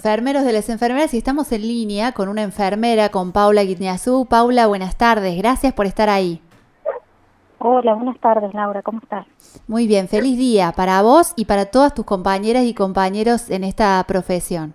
Enfermeros de las enfermeras y estamos en línea con una enfermera, con Paula Guitniazú. Paula, buenas tardes, gracias por estar ahí. Hola, buenas tardes Laura, ¿cómo estás? Muy bien, feliz día para vos y para todas tus compañeras y compañeros en esta profesión.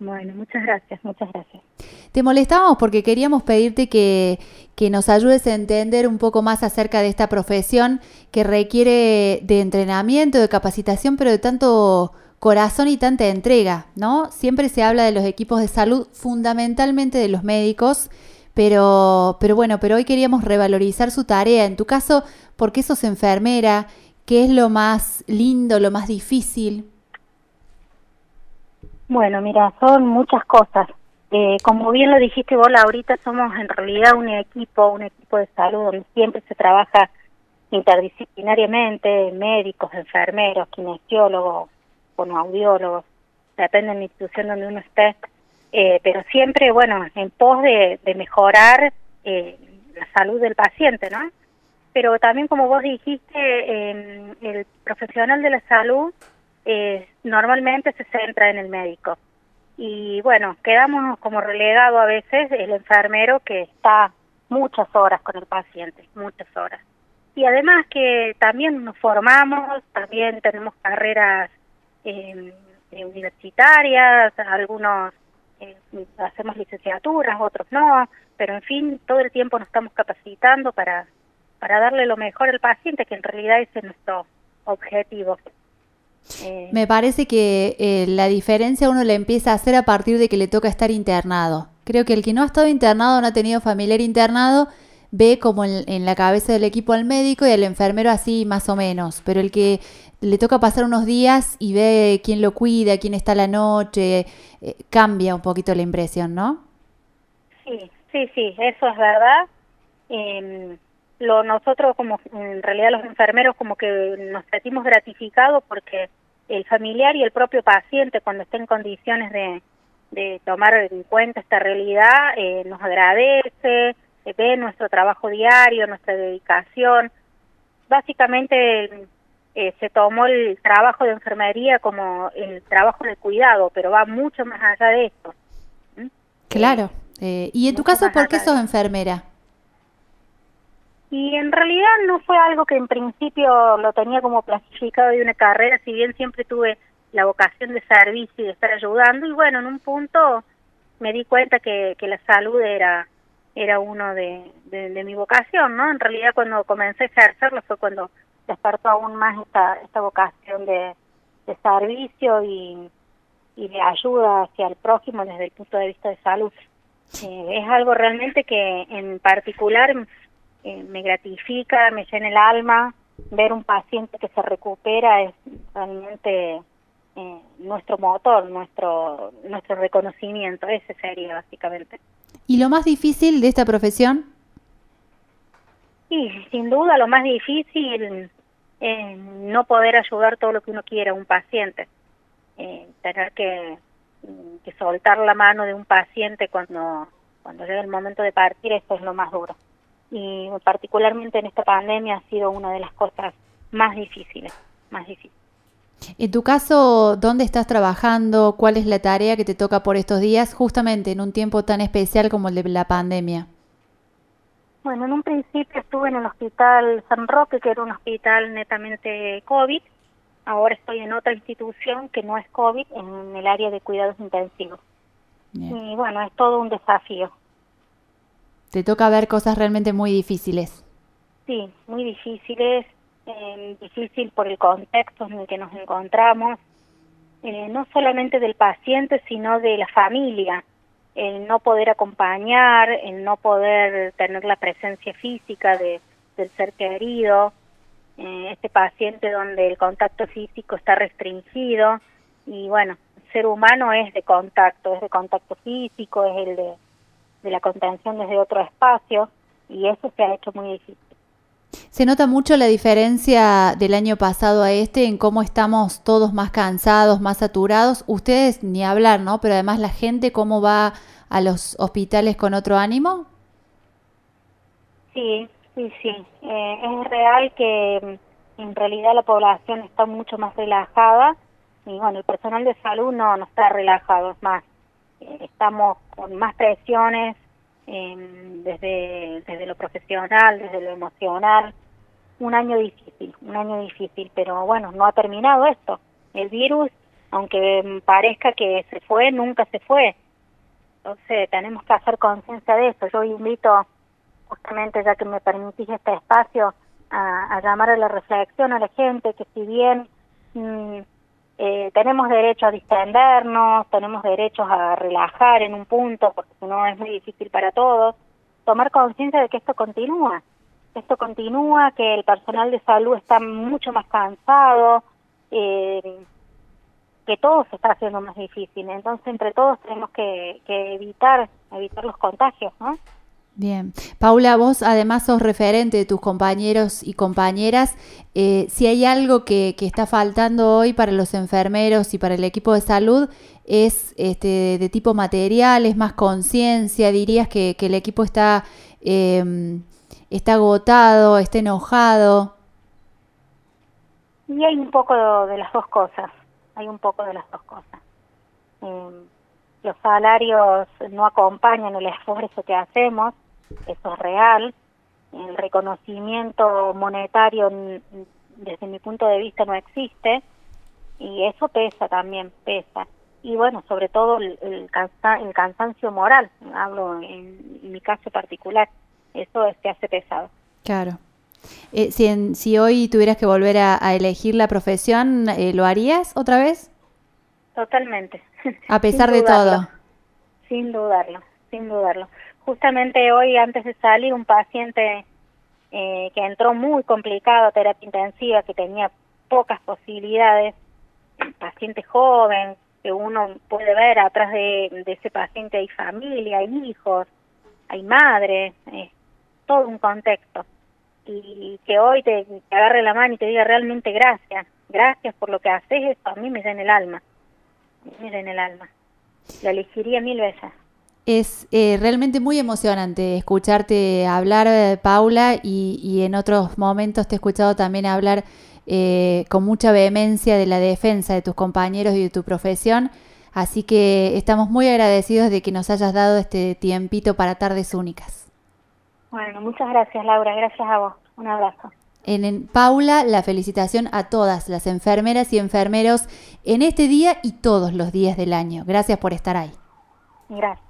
Bueno, muchas gracias, muchas gracias. Te molestábamos porque queríamos pedirte que, que nos ayudes a entender un poco más acerca de esta profesión que requiere de entrenamiento, de capacitación, pero de tanto corazón y tanta entrega, ¿no? Siempre se habla de los equipos de salud, fundamentalmente de los médicos, pero, pero bueno, pero hoy queríamos revalorizar su tarea. En tu caso, ¿por qué sos enfermera? ¿Qué es lo más lindo, lo más difícil? Bueno, mira, son muchas cosas. Eh, como bien lo dijiste vos, ahorita somos en realidad un equipo, un equipo de salud donde siempre se trabaja interdisciplinariamente, médicos, enfermeros, kinesiólogos, con audiólogos, depende de la institución donde uno esté, eh, pero siempre, bueno, en pos de, mejorar eh, la salud del paciente, ¿no? Pero también, como vos dijiste, el profesional de la salud eh, normalmente se centra en el médico. Y bueno, quedamos como relegado a veces el enfermero que está muchas horas con el paciente, muchas horas. Y además que también nos formamos, también tenemos carreras eh, universitarias, algunos eh, hacemos licenciaturas, otros no, pero en fin, todo el tiempo nos estamos capacitando para, para darle lo mejor al paciente, que en realidad ese es nuestro objetivo. Eh, Me parece que eh, la diferencia uno la empieza a hacer a partir de que le toca estar internado. Creo que el que no ha estado internado, no ha tenido familiar internado, ve como en, la cabeza del equipo al médico y al enfermero así más o menos, pero el que le toca pasar unos días y ve quién lo cuida, quién está la noche, eh, cambia un poquito la impresión, ¿no? Sí, sí, sí, eso es verdad. Em, lo nosotros como en realidad los enfermeros como que nos sentimos gratificados porque el familiar y el propio paciente cuando está en condiciones de, de tomar en cuenta esta realidad eh, nos agradece ve nuestro trabajo diario, nuestra dedicación. Básicamente eh, se tomó el trabajo de enfermería como el trabajo de cuidado, pero va mucho más allá de esto. ¿Mm? Claro. Eh, ¿Y en tu caso por qué sos enfermera? Y en realidad no fue algo que en principio lo tenía como clasificado de una carrera, si bien siempre tuve la vocación de servicio y de estar ayudando, y bueno, en un punto me di cuenta que, que la salud era era uno de, de, mi vocación, ¿no? En realidad cuando comencé a ejercerlo fue cuando despertó aún más esta, esta vocación de, de servicio y, y de ayuda hacia el prójimo desde el punto de vista de salud. Eh, es algo realmente que en particular eh, me gratifica, me llena el alma, ver un paciente que se recupera es realmente eh, nuestro motor, nuestro, nuestro reconocimiento, ese sería básicamente. ¿Y lo más difícil de esta profesión? Sí, sin duda lo más difícil es no poder ayudar todo lo que uno quiere a un paciente. Eh, tener que, que, soltar la mano de un paciente cuando, cuando llega el momento de partir, eso es lo más duro. Y particularmente en esta pandemia ha sido una de las cosas más difíciles, más difíciles. En tu caso, ¿dónde estás trabajando? ¿Cuál es la tarea que te toca por estos días, justamente en un tiempo tan especial como el de la pandemia? Bueno, en un principio estuve en el hospital San Roque, que era un hospital netamente COVID. Ahora estoy en otra institución que no es COVID, en el área de cuidados intensivos. Y bueno, es todo un desafío. Te toca ver cosas realmente muy difíciles. Sí, muy difíciles eh, difícil por el contexto en el que nos encontramos, eh, no solamente del paciente, sino de la familia, el no poder acompañar, el no poder tener la presencia física de, del ser querido, eh, este paciente donde el contacto físico está restringido y bueno, ser humano es de contacto, es de contacto físico, es el de, de la contención desde otro espacio y eso se ha hecho muy difícil. Se nota mucho la diferencia del año pasado a este en cómo estamos todos más cansados, más saturados. Ustedes ni hablar, ¿no? Pero además la gente, ¿cómo va a los hospitales con otro ánimo? Sí, sí, sí. Eh, es real que mm, en realidad la población está mucho más relajada y bueno, el personal de salud no, no está relajado, es más, eh, estamos con más presiones desde, desde lo profesional, desde lo emocional, un año difícil, un año difícil, pero bueno, no ha terminado esto. El virus, aunque parezca que se fue, nunca se fue. Entonces tenemos que hacer conciencia de eso. Yo invito, justamente ya que me permitís este espacio, a, llamar a la reflexión a la gente que si bien mm, eh, tenemos derecho a distendernos, tenemos derecho a relajar en un punto, porque si no es muy difícil para todos, tomar conciencia de que esto continúa, esto continúa, que el personal de salud está mucho más cansado, eh, que todo se está haciendo más difícil. Entonces, entre todos tenemos que, que evitar evitar los contagios, ¿no? Bien. Paula, vos además sos referente de tus compañeros y compañeras. Eh, si hay algo que, está faltando hoy para los enfermeros y para el equipo de salud, es este, de tipo material, es más conciencia. Dirías que, el equipo está, em, está agotado, está enojado. Y hay un poco de las dos cosas. Hay un poco de las dos cosas. Em, los salarios no acompañan el esfuerzo que hacemos eso es real. El reconocimiento monetario desde mi punto de vista no existe y eso pesa también, pesa. Y bueno, sobre todo el, el, cansancio moral, hablo en, mi caso particular, eso es que hace pesado. Claro. Eh, si, si hoy tuvieras que volver a, elegir la profesión, eh, ¿lo harías otra vez? Totalmente. A pesar de todo. Sin dudarlo, sin dudarlo justamente hoy antes de salir un paciente eh, que entró muy complicado a terapia intensiva, que tenía pocas posibilidades, paciente joven, que uno puede ver atrás de, ese paciente hay familia, hay hijos, hay madre, todo un contexto. Y que hoy te, agarre la mano y te diga realmente gracias, gracias por lo que haces, eso a mí me da en el alma, me en el alma. Lo elegiría mil veces. Es eh, realmente muy emocionante escucharte hablar, eh, Paula, y, en otros momentos te he escuchado también hablar eh, con mucha vehemencia de la defensa de tus compañeros y de tu profesión. Así que estamos muy agradecidos de que nos hayas dado este tiempito para tardes únicas. Bueno, muchas gracias, Laura. Gracias a vos. Un abrazo. En, Paula, la felicitación a todas las enfermeras y enfermeros en este día y todos los días del año. Gracias por estar ahí. Gracias.